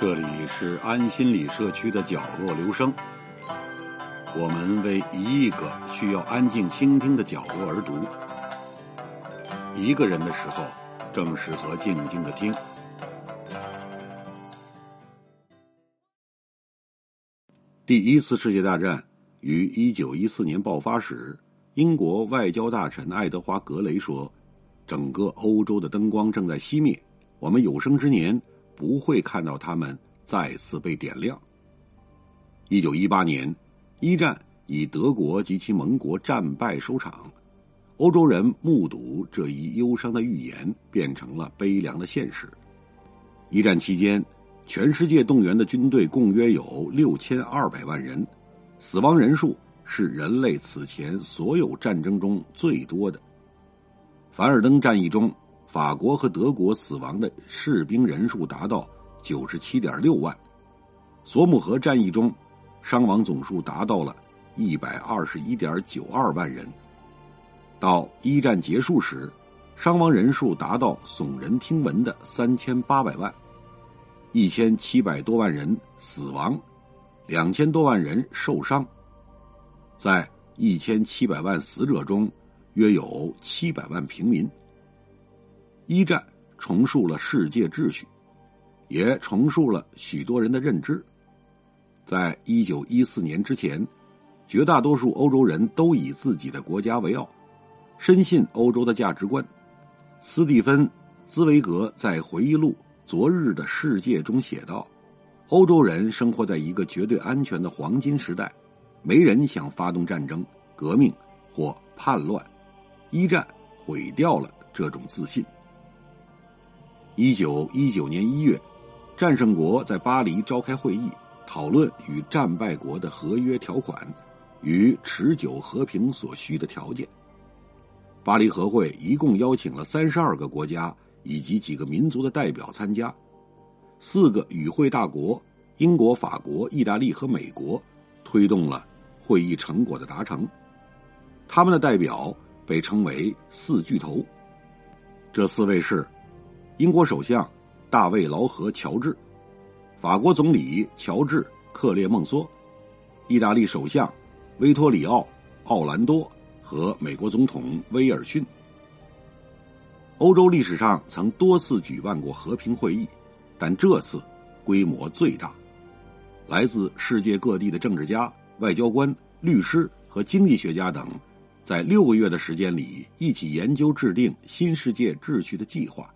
这里是安心理社区的角落留声，我们为一亿个需要安静倾听的角落而读。一个人的时候，正适合静静的听。第一次世界大战于一九一四年爆发时，英国外交大臣爱德华·格雷说：“整个欧洲的灯光正在熄灭，我们有生之年。”不会看到他们再次被点亮。一九一八年，一战以德国及其盟国战败收场，欧洲人目睹这一忧伤的预言变成了悲凉的现实。一战期间，全世界动员的军队共约有六千二百万人，死亡人数是人类此前所有战争中最多的。凡尔登战役中。法国和德国死亡的士兵人数达到九十七点六万，索姆河战役中伤亡总数达到了一百二十一点九二万人。到一战结束时，伤亡人数达到耸人听闻的三千八百万，一千七百多万人死亡，两千多万人受伤。在一千七百万死者中，约有七百万平民。一战重塑了世界秩序，也重塑了许多人的认知。在一九一四年之前，绝大多数欧洲人都以自己的国家为傲，深信欧洲的价值观。斯蒂芬·兹维格在回忆录《昨日的世界》中写道：“欧洲人生活在一个绝对安全的黄金时代，没人想发动战争、革命或叛乱。一战毁掉了这种自信。”一九一九年一月，战胜国在巴黎召开会议，讨论与战败国的合约条款与持久和平所需的条件。巴黎和会一共邀请了三十二个国家以及几个民族的代表参加，四个与会大国——英国、法国、意大利和美国——推动了会议成果的达成。他们的代表被称为“四巨头”，这四位是。英国首相大卫劳合乔治，法国总理乔治克列孟梭，意大利首相维托里奥奥兰多和美国总统威尔逊。欧洲历史上曾多次举办过和平会议，但这次规模最大。来自世界各地的政治家、外交官、律师和经济学家等，在六个月的时间里一起研究制定新世界秩序的计划。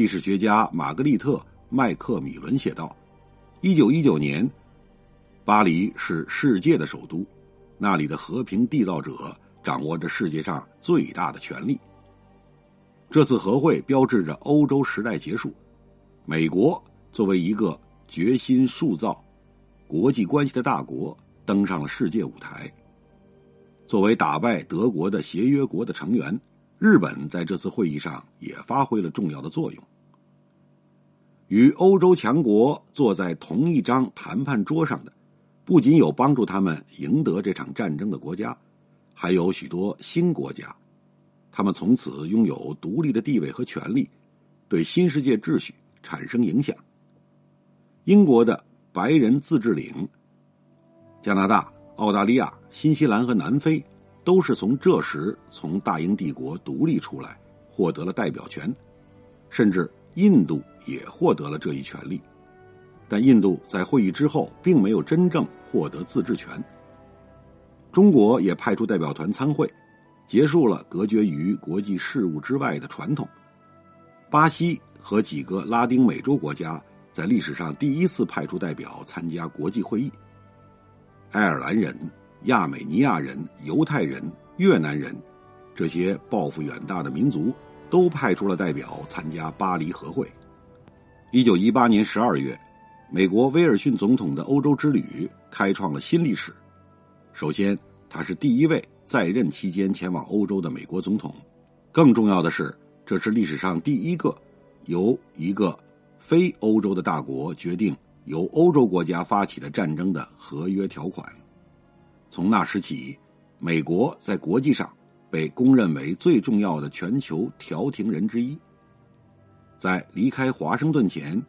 历史学家玛格丽特·麦克米伦写道：“一九一九年，巴黎是世界的首都，那里的和平缔造者掌握着世界上最大的权力。这次和会标志着欧洲时代结束，美国作为一个决心塑造国际关系的大国，登上了世界舞台。作为打败德国的协约国的成员。”日本在这次会议上也发挥了重要的作用。与欧洲强国坐在同一张谈判桌上的，不仅有帮助他们赢得这场战争的国家，还有许多新国家。他们从此拥有独立的地位和权利，对新世界秩序产生影响。英国的白人自治领、加拿大、澳大利亚、新西兰和南非。都是从这时从大英帝国独立出来，获得了代表权，甚至印度也获得了这一权利。但印度在会议之后并没有真正获得自治权。中国也派出代表团参会，结束了隔绝于国际事务之外的传统。巴西和几个拉丁美洲国家在历史上第一次派出代表参加国际会议。爱尔兰人。亚美尼亚人、犹太人、越南人，这些抱负远大的民族都派出了代表参加巴黎和会。一九一八年十二月，美国威尔逊总统的欧洲之旅开创了新历史。首先，他是第一位在任期间前往欧洲的美国总统；更重要的是，这是历史上第一个由一个非欧洲的大国决定由欧洲国家发起的战争的合约条款。从那时起，美国在国际上被公认为最重要的全球调停人之一。在离开华盛顿前，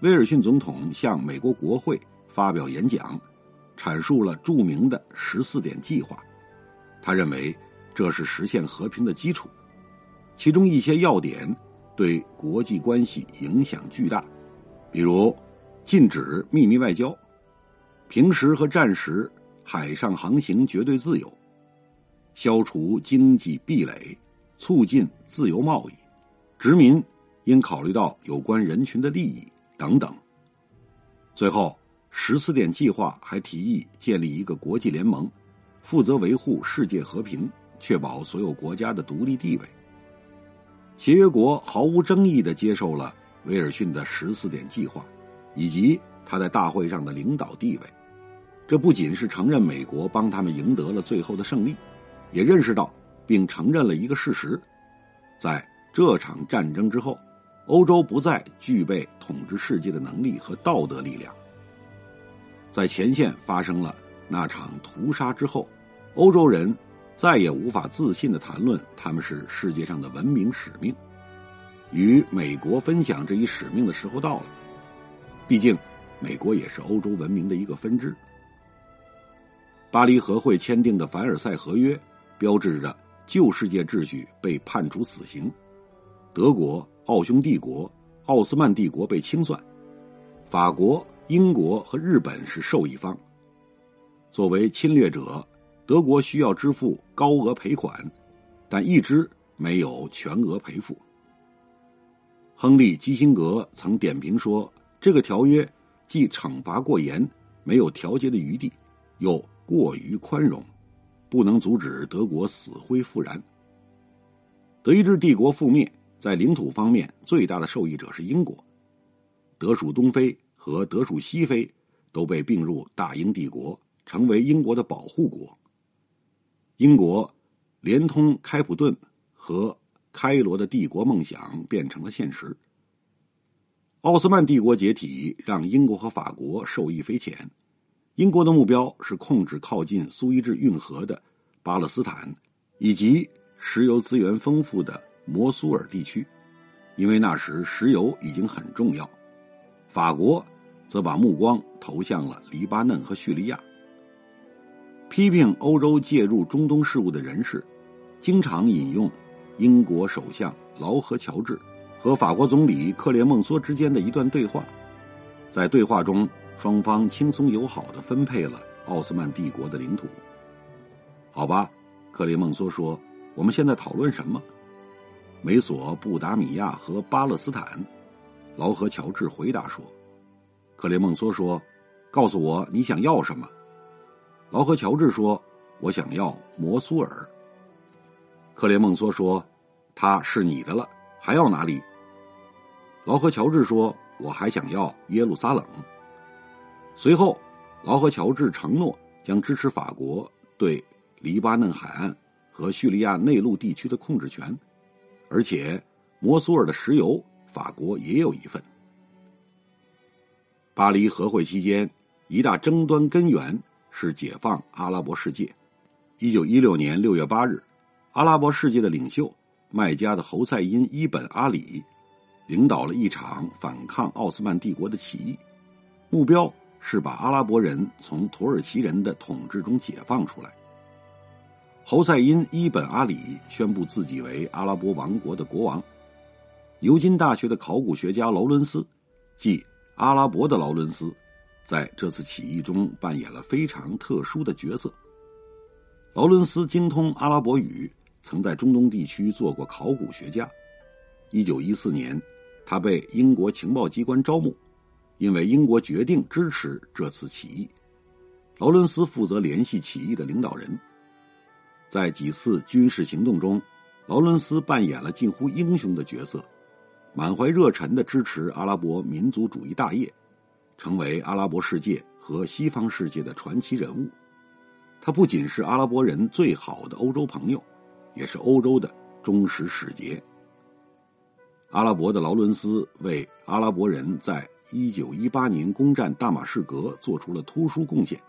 威尔逊总统向美国国会发表演讲，阐述了著名的十四点计划。他认为这是实现和平的基础，其中一些要点对国际关系影响巨大，比如禁止秘密外交、平时和战时海上航行绝对自由、消除经济壁垒、促进自由贸易、殖民应考虑到有关人群的利益。等等。最后，十四点计划还提议建立一个国际联盟，负责维护世界和平，确保所有国家的独立地位。协约国毫无争议的接受了威尔逊的十四点计划，以及他在大会上的领导地位。这不仅是承认美国帮他们赢得了最后的胜利，也认识到并承认了一个事实：在这场战争之后。欧洲不再具备统治世界的能力和道德力量。在前线发生了那场屠杀之后，欧洲人再也无法自信的谈论他们是世界上的文明使命。与美国分享这一使命的时候到了。毕竟，美国也是欧洲文明的一个分支。巴黎和会签订的凡尔赛合约，标志着旧世界秩序被判处死刑。德国。奥匈帝国、奥斯曼帝国被清算，法国、英国和日本是受益方。作为侵略者，德国需要支付高额赔款，但一直没有全额赔付。亨利·基辛格曾点评说：“这个条约既惩罚过严，没有调节的余地，又过于宽容，不能阻止德国死灰复燃。”德意志帝国覆灭。在领土方面，最大的受益者是英国。德属东非和德属西非都被并入大英帝国，成为英国的保护国。英国连通开普敦和开罗的帝国梦想变成了现实。奥斯曼帝国解体，让英国和法国受益匪浅。英国的目标是控制靠近苏伊士运河的巴勒斯坦，以及石油资源丰富的。摩苏尔地区，因为那时石油已经很重要。法国则把目光投向了黎巴嫩和叙利亚。批评欧洲介入中东事务的人士，经常引用英国首相劳合乔治和法国总理克列孟梭之间的一段对话。在对话中，双方轻松友好的分配了奥斯曼帝国的领土。好吧，克列孟梭说：“我们现在讨论什么？”美索不达米亚和巴勒斯坦，劳合乔治回答说：“克雷孟梭说，告诉我你想要什么。”劳合乔治说：“我想要摩苏尔。”克雷孟梭说：“他是你的了，还要哪里？”劳合乔治说：“我还想要耶路撒冷。”随后，劳合乔治承诺将支持法国对黎巴嫩海岸和叙利亚内陆地区的控制权。而且，摩苏尔的石油，法国也有一份。巴黎和会期间，一大争端根源是解放阿拉伯世界。一九一六年六月八日，阿拉伯世界的领袖麦加的侯赛因·伊本·阿里领导了一场反抗奥斯曼帝国的起义，目标是把阿拉伯人从土耳其人的统治中解放出来。侯赛因·伊本·阿里宣布自己为阿拉伯王国的国王。牛津大学的考古学家劳伦斯，即阿拉伯的劳伦斯，在这次起义中扮演了非常特殊的角色。劳伦斯精通阿拉伯语，曾在中东地区做过考古学家。一九一四年，他被英国情报机关招募，因为英国决定支持这次起义。劳伦斯负责联系起义的领导人。在几次军事行动中，劳伦斯扮演了近乎英雄的角色，满怀热忱的支持阿拉伯民族主义大业，成为阿拉伯世界和西方世界的传奇人物。他不仅是阿拉伯人最好的欧洲朋友，也是欧洲的忠实使节。阿拉伯的劳伦斯为阿拉伯人在一九一八年攻占大马士革做出了突出贡献。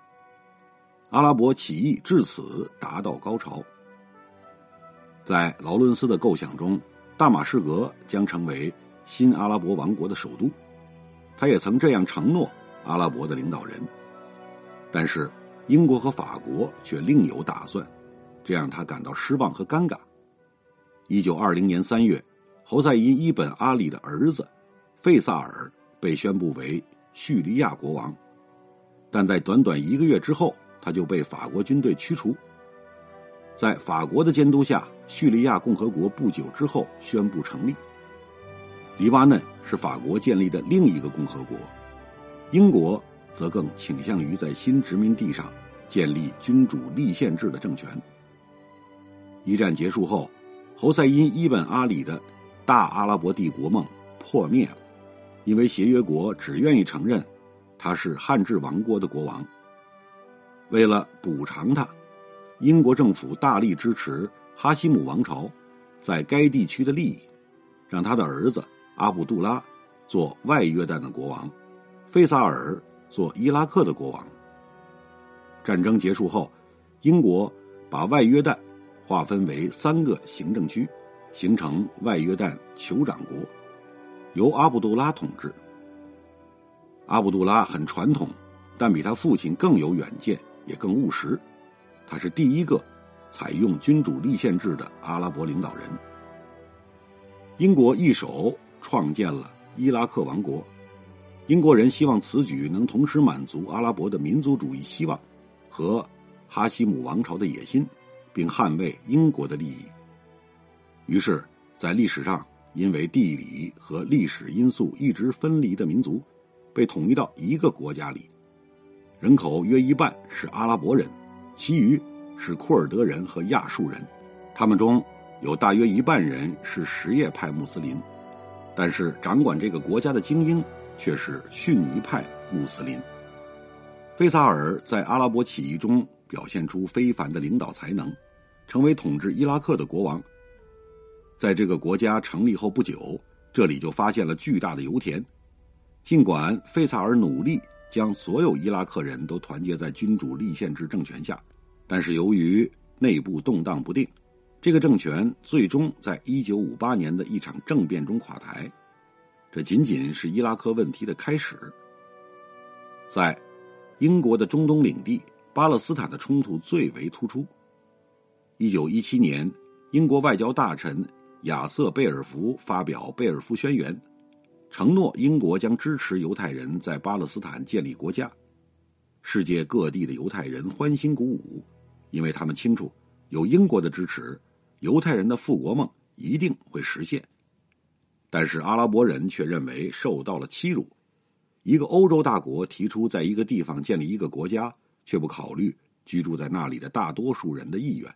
阿拉伯起义至此达到高潮。在劳伦斯的构想中，大马士革将成为新阿拉伯王国的首都。他也曾这样承诺阿拉伯的领导人。但是英国和法国却另有打算，这让他感到失望和尴尬。一九二零年三月，侯赛因伊本阿里的儿子费萨尔被宣布为叙利亚国王，但在短短一个月之后，他就被法国军队驱除。在法国的监督下，叙利亚共和国不久之后宣布成立。黎巴嫩是法国建立的另一个共和国，英国则更倾向于在新殖民地上建立君主立宪制的政权。一战结束后，侯赛因伊本阿里的大阿拉伯帝国梦破灭了，因为协约国只愿意承认他是汉治王国的国王。为了补偿他。英国政府大力支持哈希姆王朝在该地区的利益，让他的儿子阿卜杜拉做外约旦的国王，费萨尔做伊拉克的国王。战争结束后，英国把外约旦划分为三个行政区，形成外约旦酋长国，由阿卜杜拉统治。阿卜杜拉很传统，但比他父亲更有远见，也更务实。他是第一个采用君主立宪制的阿拉伯领导人。英国一手创建了伊拉克王国，英国人希望此举能同时满足阿拉伯的民族主义希望和哈希姆王朝的野心，并捍卫英国的利益。于是，在历史上因为地理和历史因素一直分离的民族，被统一到一个国家里，人口约一半是阿拉伯人。其余是库尔德人和亚述人，他们中有大约一半人是什叶派穆斯林，但是掌管这个国家的精英却是逊尼派穆斯林。费萨尔在阿拉伯起义中表现出非凡的领导才能，成为统治伊拉克的国王。在这个国家成立后不久，这里就发现了巨大的油田。尽管费萨尔努力。将所有伊拉克人都团结在君主立宪制政权下，但是由于内部动荡不定，这个政权最终在一九五八年的一场政变中垮台。这仅仅是伊拉克问题的开始。在英国的中东领地，巴勒斯坦的冲突最为突出。一九一七年，英国外交大臣亚瑟·贝尔福发表《贝尔福宣言》。承诺英国将支持犹太人在巴勒斯坦建立国家，世界各地的犹太人欢欣鼓舞，因为他们清楚有英国的支持，犹太人的复国梦一定会实现。但是阿拉伯人却认为受到了欺辱，一个欧洲大国提出在一个地方建立一个国家，却不考虑居住在那里的大多数人的意愿。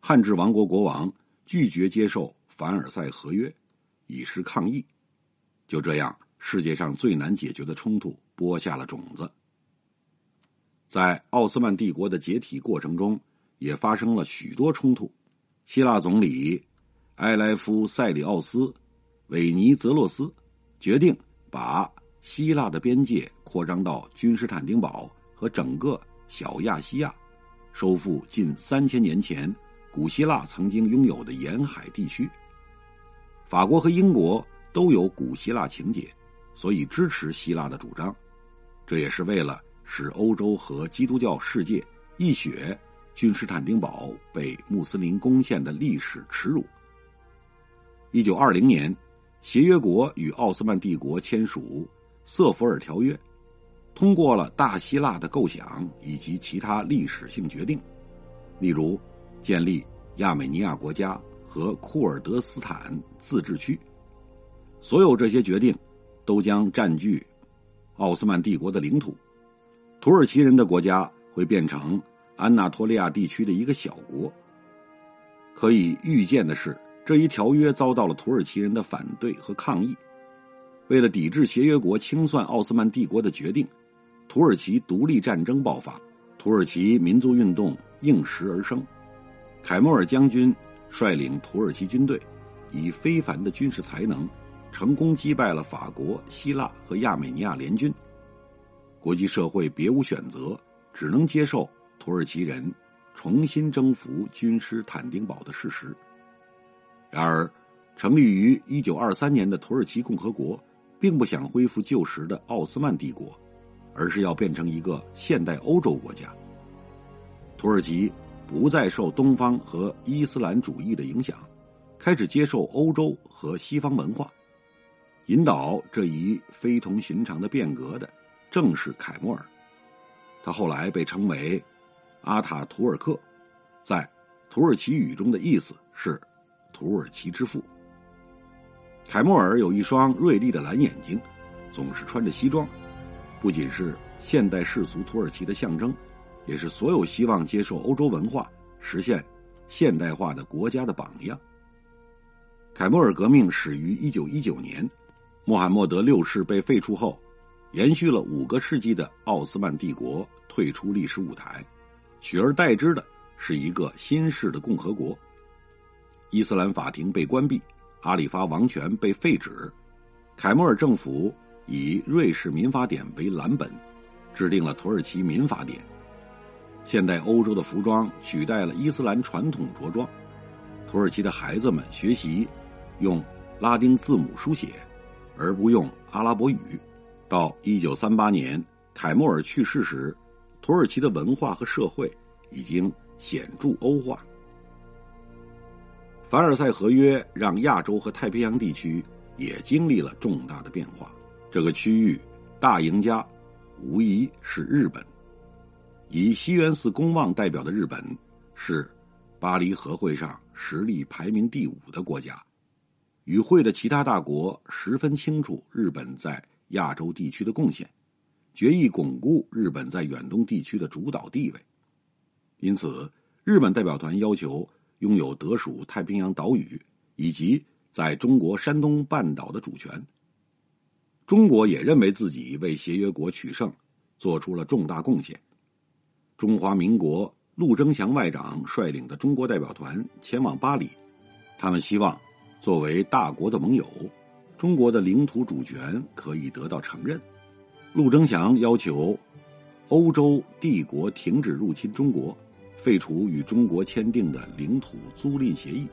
汉治王国国王拒绝接受凡尔赛合约，以示抗议。就这样，世界上最难解决的冲突播下了种子。在奥斯曼帝国的解体过程中，也发生了许多冲突。希腊总理埃莱夫·塞里奥斯·韦尼泽洛斯决定把希腊的边界扩张到君士坦丁堡和整个小亚细亚，收复近三千年前古希腊曾经拥有的沿海地区。法国和英国。都有古希腊情节，所以支持希腊的主张。这也是为了使欧洲和基督教世界一雪君士坦丁堡被穆斯林攻陷的历史耻辱。一九二零年，协约国与奥斯曼帝国签署《瑟弗尔条约》，通过了大希腊的构想以及其他历史性决定，例如建立亚美尼亚国家和库尔德斯坦自治区。所有这些决定，都将占据奥斯曼帝国的领土。土耳其人的国家会变成安纳托利亚地区的一个小国。可以预见的是，这一条约遭到了土耳其人的反对和抗议。为了抵制协约国清算奥斯曼帝国的决定，土耳其独立战争爆发，土耳其民族运动应时而生。凯莫尔将军率领土耳其军队，以非凡的军事才能。成功击败了法国、希腊和亚美尼亚联军，国际社会别无选择，只能接受土耳其人重新征服君士坦丁堡的事实。然而，成立于一九二三年的土耳其共和国，并不想恢复旧时的奥斯曼帝国，而是要变成一个现代欧洲国家。土耳其不再受东方和伊斯兰主义的影响，开始接受欧洲和西方文化。引导这一非同寻常的变革的，正是凯末尔。他后来被称为阿塔图尔克，在土耳其语中的意思是“土耳其之父”。凯末尔有一双锐利的蓝眼睛，总是穿着西装，不仅是现代世俗土耳其的象征，也是所有希望接受欧洲文化、实现现代化的国家的榜样。凯末尔革命始于一九一九年。穆罕默德六世被废除后，延续了五个世纪的奥斯曼帝国退出历史舞台，取而代之的是一个新式的共和国。伊斯兰法庭被关闭，阿里发王权被废止，凯末尔政府以瑞士民法典为蓝本，制定了土耳其民法典。现代欧洲的服装取代了伊斯兰传统着装，土耳其的孩子们学习用拉丁字母书写。而不用阿拉伯语。到一九三八年凯末尔去世时，土耳其的文化和社会已经显著欧化。凡尔赛合约让亚洲和太平洋地区也经历了重大的变化。这个区域大赢家无疑是日本。以西园寺公望代表的日本是巴黎和会上实力排名第五的国家。与会的其他大国十分清楚日本在亚洲地区的贡献，决议巩固日本在远东地区的主导地位。因此，日本代表团要求拥有德属太平洋岛屿以及在中国山东半岛的主权。中国也认为自己为协约国取胜做出了重大贡献。中华民国陆征祥外长率领的中国代表团前往巴黎，他们希望。作为大国的盟友，中国的领土主权可以得到承认。陆征祥要求欧洲帝国停止入侵中国，废除与中国签订的领土租赁协议。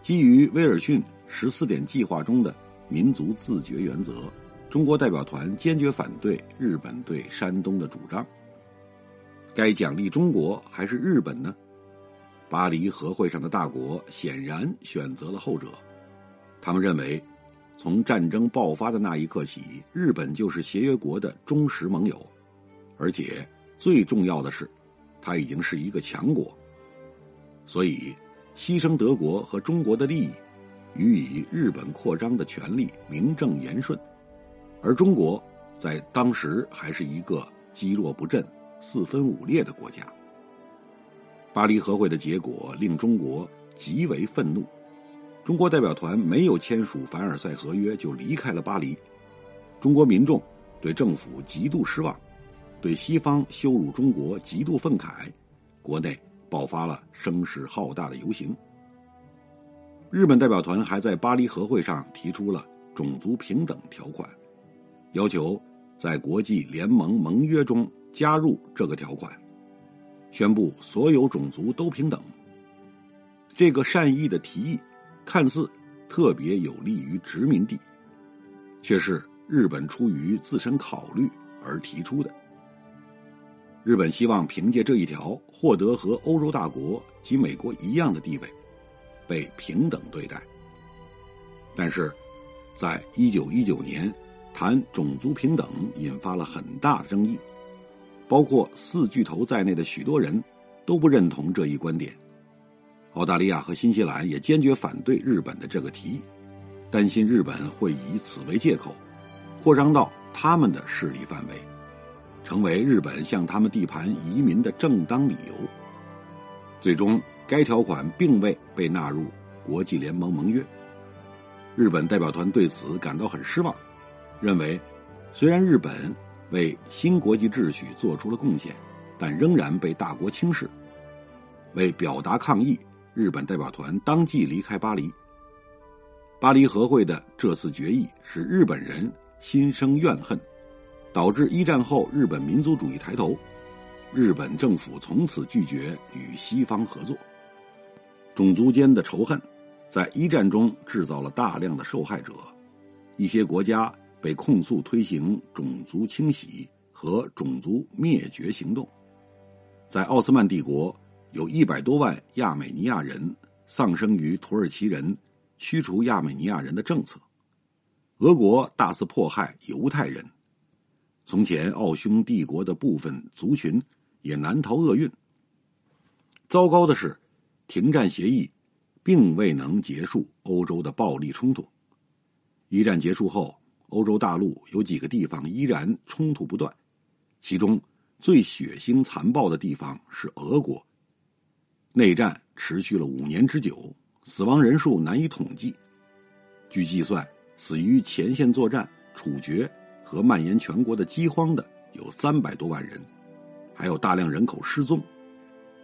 基于威尔逊十四点计划中的民族自决原则，中国代表团坚决反对日本对山东的主张。该奖励中国还是日本呢？巴黎和会上的大国显然选择了后者，他们认为，从战争爆发的那一刻起，日本就是协约国的忠实盟友，而且最重要的是，他已经是一个强国。所以，牺牲德国和中国的利益，予以日本扩张的权利名正言顺，而中国在当时还是一个积弱不振、四分五裂的国家。巴黎和会的结果令中国极为愤怒，中国代表团没有签署凡尔赛合约就离开了巴黎，中国民众对政府极度失望，对西方羞辱中国极度愤慨，国内爆发了声势浩大的游行。日本代表团还在巴黎和会上提出了种族平等条款，要求在国际联盟盟约中加入这个条款。宣布所有种族都平等。这个善意的提议，看似特别有利于殖民地，却是日本出于自身考虑而提出的。日本希望凭借这一条获得和欧洲大国及美国一样的地位，被平等对待。但是，在一九一九年谈种族平等引发了很大争议。包括四巨头在内的许多人都不认同这一观点。澳大利亚和新西兰也坚决反对日本的这个提议，担心日本会以此为借口，扩张到他们的势力范围，成为日本向他们地盘移民的正当理由。最终，该条款并未被纳入国际联盟盟约。日本代表团对此感到很失望，认为虽然日本。为新国际秩序做出了贡献，但仍然被大国轻视。为表达抗议，日本代表团当即离开巴黎。巴黎和会的这次决议使日本人心生怨恨，导致一战后日本民族主义抬头。日本政府从此拒绝与西方合作。种族间的仇恨在一战中制造了大量的受害者，一些国家被控诉推行种族清洗和种族灭绝行动。在奥斯曼帝国，有一百多万亚美尼亚人丧生于土耳其人驱除亚美尼亚人的政策。俄国大肆迫害犹太人。从前，奥匈帝国的部分族群也难逃厄运。糟糕的是，停战协议并未能结束欧洲的暴力冲突。一战结束后，欧洲大陆有几个地方依然冲突不断，其中最血腥残暴的地方是俄国。内战持续了五年之久，死亡人数难以统计。据计算，死于前线作战、处决和蔓延全国的饥荒的有三百多万人，还有大量人口失踪。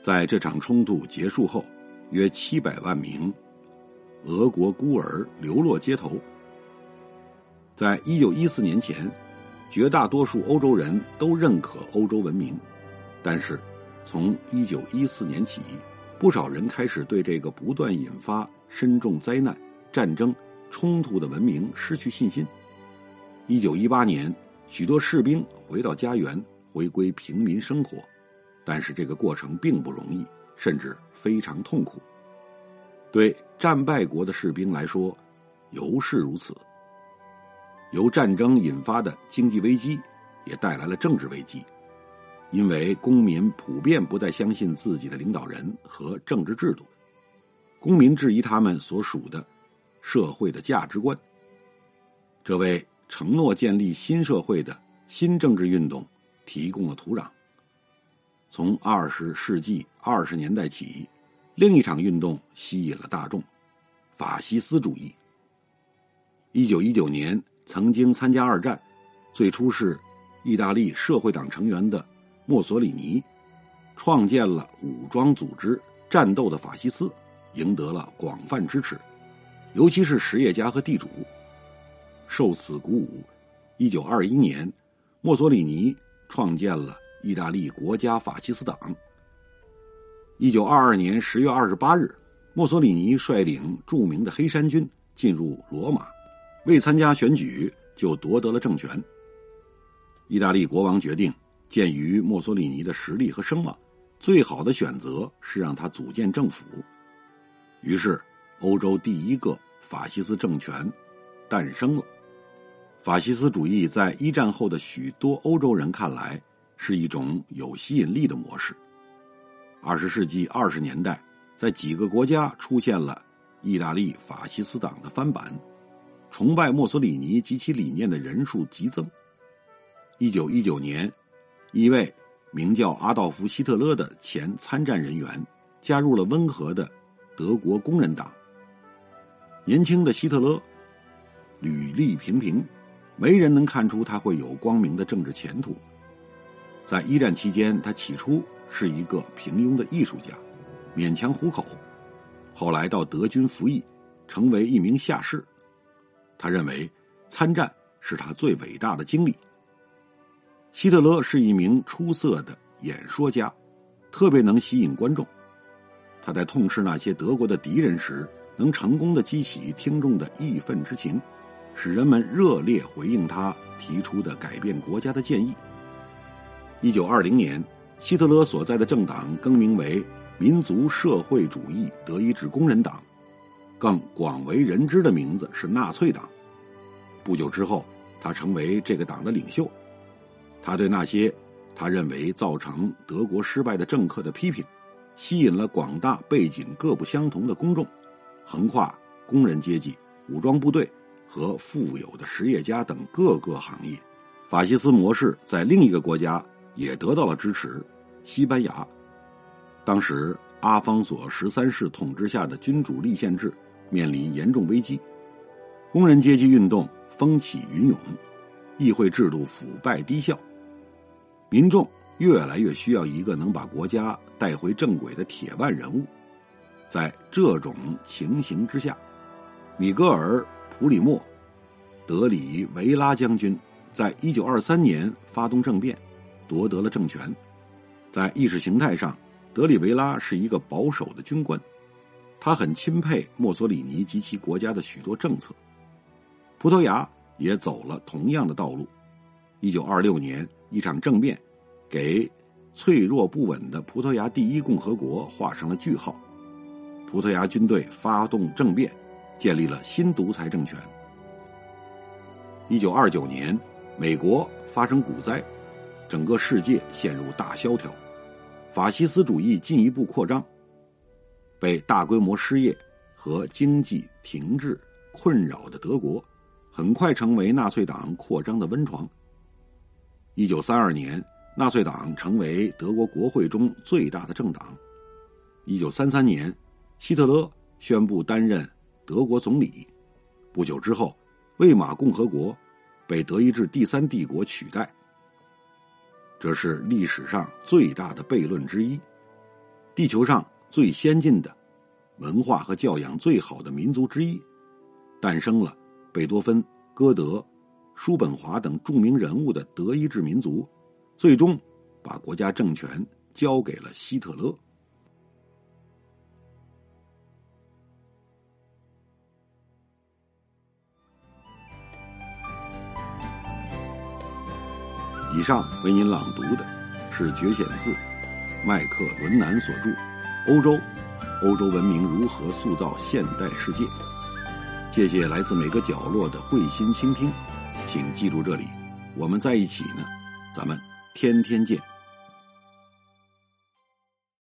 在这场冲突结束后，约七百万名俄国孤儿流落街头。在一九一四年前，绝大多数欧洲人都认可欧洲文明，但是从一九一四年起，不少人开始对这个不断引发深重灾难、战争。冲突的文明失去信心。一九一八年，许多士兵回到家园，回归平民生活，但是这个过程并不容易，甚至非常痛苦。对战败国的士兵来说，尤是如此。由战争引发的经济危机，也带来了政治危机，因为公民普遍不再相信自己的领导人和政治制度，公民质疑他们所属的。社会的价值观，这为承诺建立新社会的新政治运动提供了土壤。从二十世纪二十年代起，另一场运动吸引了大众——法西斯主义。一九一九年，曾经参加二战、最初是意大利社会党成员的墨索里尼，创建了武装组织战斗的法西斯，赢得了广泛支持。尤其是实业家和地主，受此鼓舞，一九二一年，墨索里尼创建了意大利国家法西斯党。一九二二年十月二十八日，墨索里尼率领著名的黑山军进入罗马，未参加选举就夺得了政权。意大利国王决定，鉴于墨索里尼的实力和声望，最好的选择是让他组建政府。于是，欧洲第一个。法西斯政权诞生了。法西斯主义在一战后的许多欧洲人看来是一种有吸引力的模式。二十世纪二十年代，在几个国家出现了意大利法西斯党的翻版，崇拜墨索里尼及其理念的人数激增。一九一九年，一位名叫阿道夫·希特勒的前参战人员加入了温和的德国工人党。年轻的希特勒履历平平，没人能看出他会有光明的政治前途。在一战期间，他起初是一个平庸的艺术家，勉强糊口。后来到德军服役，成为一名下士。他认为参战是他最伟大的经历。希特勒是一名出色的演说家，特别能吸引观众。他在痛斥那些德国的敌人时。能成功的激起听众的义愤之情，使人们热烈回应他提出的改变国家的建议。一九二零年，希特勒所在的政党更名为民族社会主义德意志工人党，更广为人知的名字是纳粹党。不久之后，他成为这个党的领袖。他对那些他认为造成德国失败的政客的批评，吸引了广大背景各不相同的公众。横跨工人阶级、武装部队和富有的实业家等各个行业，法西斯模式在另一个国家也得到了支持——西班牙。当时，阿方索十三世统治下的君主立宪制面临严重危机，工人阶级运动风起云涌，议会制度腐败低效，民众越来越需要一个能把国家带回正轨的铁腕人物。在这种情形之下，米格尔·普里莫·德里维拉将军在一九二三年发动政变，夺得了政权。在意识形态上，德里维拉是一个保守的军官，他很钦佩墨索里尼及其国家的许多政策。葡萄牙也走了同样的道路。一九二六年，一场政变给脆弱不稳的葡萄牙第一共和国画上了句号。葡萄牙军队发动政变，建立了新独裁政权。一九二九年，美国发生股灾，整个世界陷入大萧条，法西斯主义进一步扩张，被大规模失业和经济停滞困扰的德国，很快成为纳粹党扩张的温床。一九三二年，纳粹党成为德国国会中最大的政党。一九三三年，希特勒宣布担任德国总理。不久之后。魏玛共和国被德意志第三帝国取代，这是历史上最大的悖论之一。地球上最先进的、文化和教养最好的民族之一，诞生了贝多芬、歌德、叔本华等著名人物的德意志民族，最终把国家政权交给了希特勒。以上为您朗读的是《绝险字》，麦克伦南所著《欧洲，欧洲文明如何塑造现代世界》。谢谢来自每个角落的会心倾听，请记住这里，我们在一起呢，咱们天天见。